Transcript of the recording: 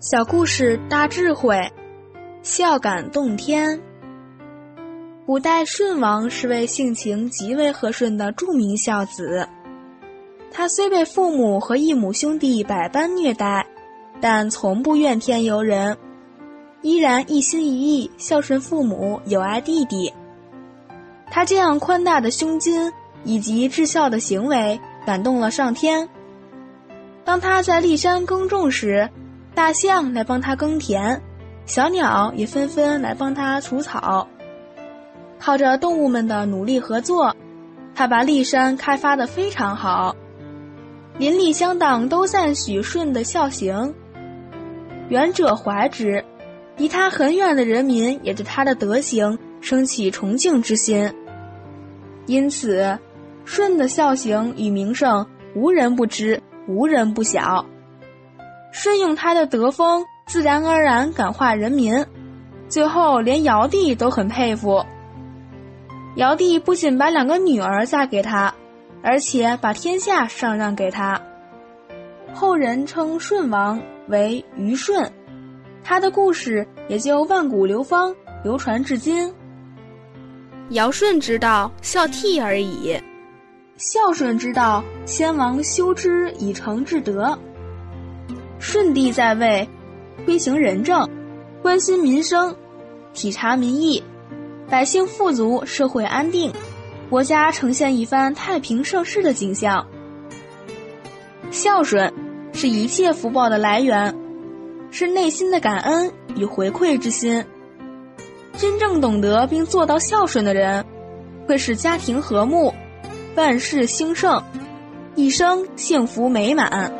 小故事大智慧，孝感动天。古代舜王是位性情极为和顺的著名孝子，他虽被父母和异母兄弟百般虐待，但从不怨天尤人，依然一心一意孝顺父母，友爱弟弟。他这样宽大的胸襟以及至孝的行为，感动了上天。当他在骊山耕种时，大象来帮他耕田，小鸟也纷纷来帮他除草。靠着动物们的努力合作，他把骊山开发的非常好。邻里乡党都赞许舜的孝行，远者怀之，离他很远的人民也对他的德行升起崇敬之心。因此，舜的孝行与名声无人不知，无人不晓。舜用他的德风，自然而然感化人民，最后连尧帝都很佩服。尧帝不仅把两个女儿嫁给他，而且把天下上让给他。后人称舜王为虞舜，他的故事也就万古流芳，流传至今。尧舜之道，孝悌而已；孝顺之道，先王修之以成至德。舜帝在位，推行仁政，关心民生，体察民意，百姓富足，社会安定，国家呈现一番太平盛世的景象。孝顺是一切福报的来源，是内心的感恩与回馈之心。真正懂得并做到孝顺的人，会使家庭和睦，万事兴盛，一生幸福美满。